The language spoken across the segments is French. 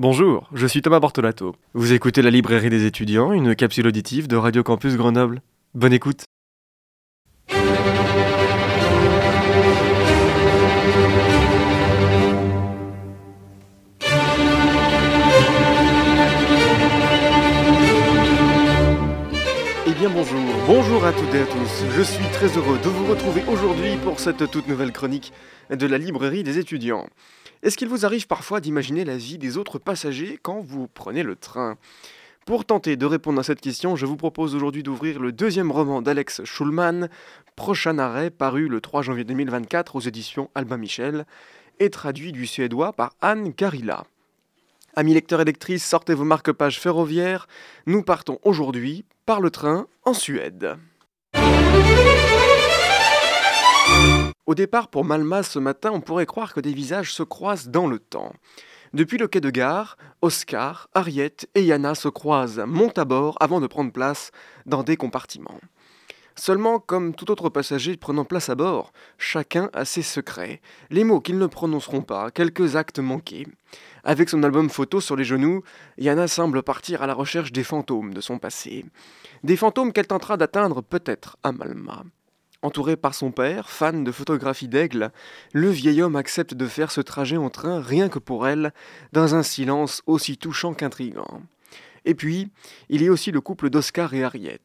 Bonjour, je suis Thomas Bortolato. Vous écoutez la librairie des étudiants, une capsule auditive de Radio Campus Grenoble. Bonne écoute. Eh bien bonjour, bonjour à toutes et à tous. Je suis très heureux de vous retrouver aujourd'hui pour cette toute nouvelle chronique de la librairie des étudiants. Est-ce qu'il vous arrive parfois d'imaginer la vie des autres passagers quand vous prenez le train? Pour tenter de répondre à cette question, je vous propose aujourd'hui d'ouvrir le deuxième roman d'Alex Schulman, Prochain arrêt, paru le 3 janvier 2024 aux éditions Albin Michel, et traduit du suédois par Anne Carilla. Amis lecteurs et lectrices, sortez vos marque-pages ferroviaires. Nous partons aujourd'hui par le train en Suède. Au départ pour Malma ce matin, on pourrait croire que des visages se croisent dans le temps. Depuis le quai de gare, Oscar, Harriet et Yana se croisent, montent à bord avant de prendre place dans des compartiments. Seulement, comme tout autre passager prenant place à bord, chacun a ses secrets, les mots qu'ils ne prononceront pas, quelques actes manqués. Avec son album photo sur les genoux, Yana semble partir à la recherche des fantômes de son passé. Des fantômes qu'elle tentera d'atteindre peut-être à Malma. Entouré par son père, fan de photographie d'aigle, le vieil homme accepte de faire ce trajet en train rien que pour elle, dans un silence aussi touchant qu'intrigant. Et puis, il y a aussi le couple d'Oscar et Harriet.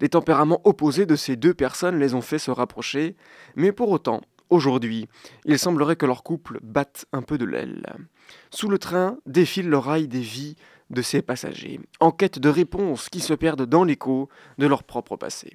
Les tempéraments opposés de ces deux personnes les ont fait se rapprocher, mais pour autant, aujourd'hui, il semblerait que leur couple batte un peu de l'aile. Sous le train défile le rail des vies de ces passagers, en quête de réponses qui se perdent dans l'écho de leur propre passé.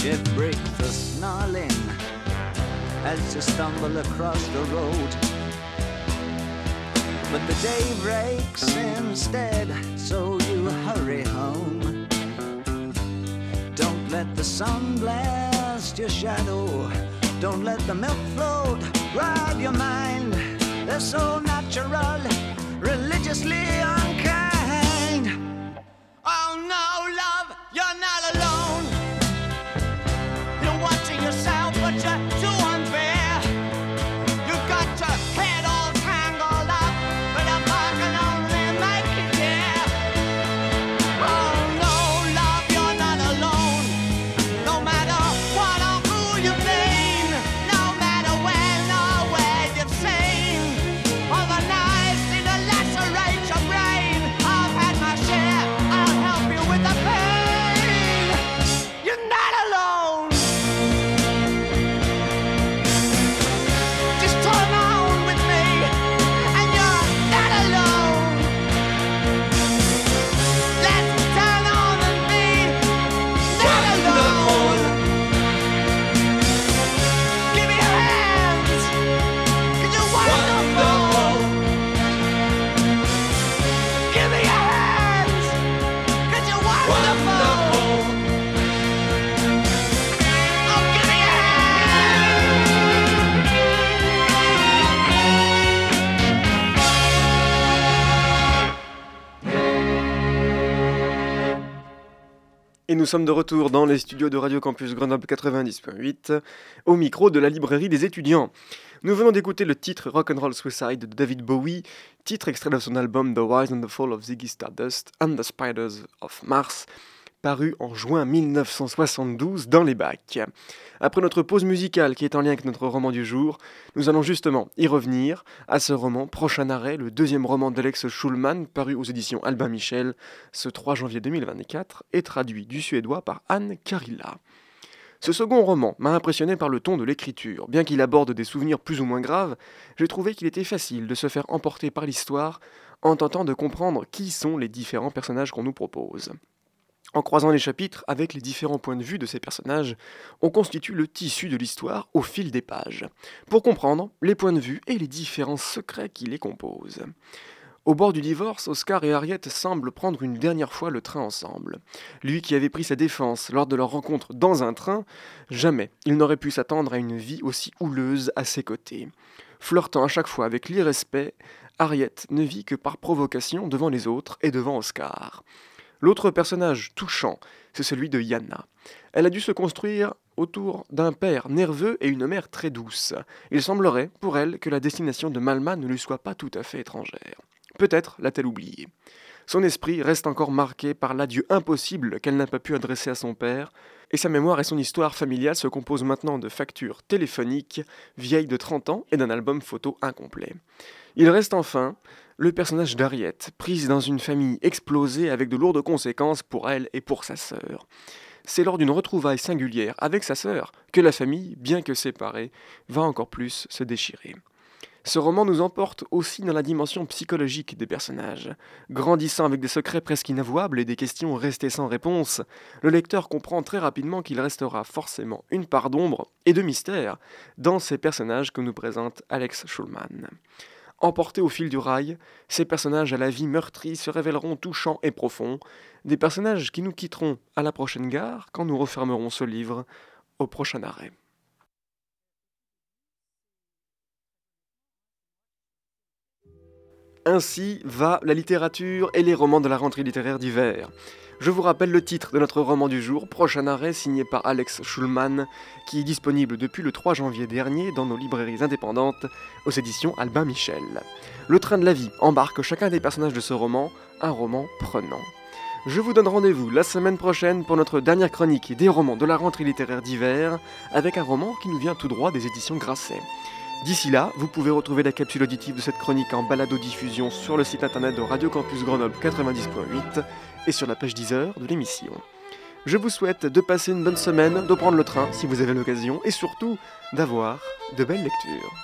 Ship break the snarling as you stumble across the road. But the day breaks instead, so you hurry home. Don't let the sun blast your shadow. Don't let the milk float rob your mind. They're so natural, religiously unkind. Et nous sommes de retour dans les studios de Radio Campus Grenoble 90.8, au micro de la librairie des étudiants. Nous venons d'écouter le titre Rock'n'Roll Suicide de David Bowie, titre extrait de son album The Rise and the Fall of Ziggy Stardust and the Spiders of Mars, paru en juin 1972 dans les bacs. Après notre pause musicale qui est en lien avec notre roman du jour, nous allons justement y revenir à ce roman Prochain arrêt, le deuxième roman d'Alex Schulman, paru aux éditions Albin Michel ce 3 janvier 2024 et traduit du suédois par Anne Carilla. Ce second roman m'a impressionné par le ton de l'écriture. Bien qu'il aborde des souvenirs plus ou moins graves, j'ai trouvé qu'il était facile de se faire emporter par l'histoire en tentant de comprendre qui sont les différents personnages qu'on nous propose. En croisant les chapitres avec les différents points de vue de ces personnages, on constitue le tissu de l'histoire au fil des pages, pour comprendre les points de vue et les différents secrets qui les composent. Au bord du divorce, Oscar et Harriet semblent prendre une dernière fois le train ensemble. Lui qui avait pris sa défense lors de leur rencontre dans un train, jamais il n'aurait pu s'attendre à une vie aussi houleuse à ses côtés. Flirtant à chaque fois avec l'irrespect, Harriet ne vit que par provocation devant les autres et devant Oscar. L'autre personnage touchant, c'est celui de Yana. Elle a dû se construire autour d'un père nerveux et une mère très douce. Il semblerait, pour elle, que la destination de Malma ne lui soit pas tout à fait étrangère. Peut-être l'a-t-elle oublié. Son esprit reste encore marqué par l'adieu impossible qu'elle n'a pas pu adresser à son père, et sa mémoire et son histoire familiale se composent maintenant de factures téléphoniques vieilles de 30 ans et d'un album photo incomplet. Il reste enfin le personnage d'Harriet, prise dans une famille explosée avec de lourdes conséquences pour elle et pour sa sœur. C'est lors d'une retrouvaille singulière avec sa sœur que la famille, bien que séparée, va encore plus se déchirer. Ce roman nous emporte aussi dans la dimension psychologique des personnages. Grandissant avec des secrets presque inavouables et des questions restées sans réponse, le lecteur comprend très rapidement qu'il restera forcément une part d'ombre et de mystère dans ces personnages que nous présente Alex Schulman. Emportés au fil du rail, ces personnages à la vie meurtrie se révéleront touchants et profonds, des personnages qui nous quitteront à la prochaine gare quand nous refermerons ce livre au prochain arrêt. Ainsi va la littérature et les romans de la rentrée littéraire d'hiver. Je vous rappelle le titre de notre roman du jour, Prochain arrêt, signé par Alex Schulman, qui est disponible depuis le 3 janvier dernier dans nos librairies indépendantes aux éditions Albin Michel. Le train de la vie embarque chacun des personnages de ce roman, un roman prenant. Je vous donne rendez-vous la semaine prochaine pour notre dernière chronique des romans de la rentrée littéraire d'hiver, avec un roman qui nous vient tout droit des éditions Grasset. D'ici là, vous pouvez retrouver la capsule auditive de cette chronique en balado-diffusion sur le site internet de Radio Campus Grenoble 90.8 et sur la page 10 heures de l'émission. Je vous souhaite de passer une bonne semaine, de prendre le train si vous avez l'occasion et surtout d'avoir de belles lectures.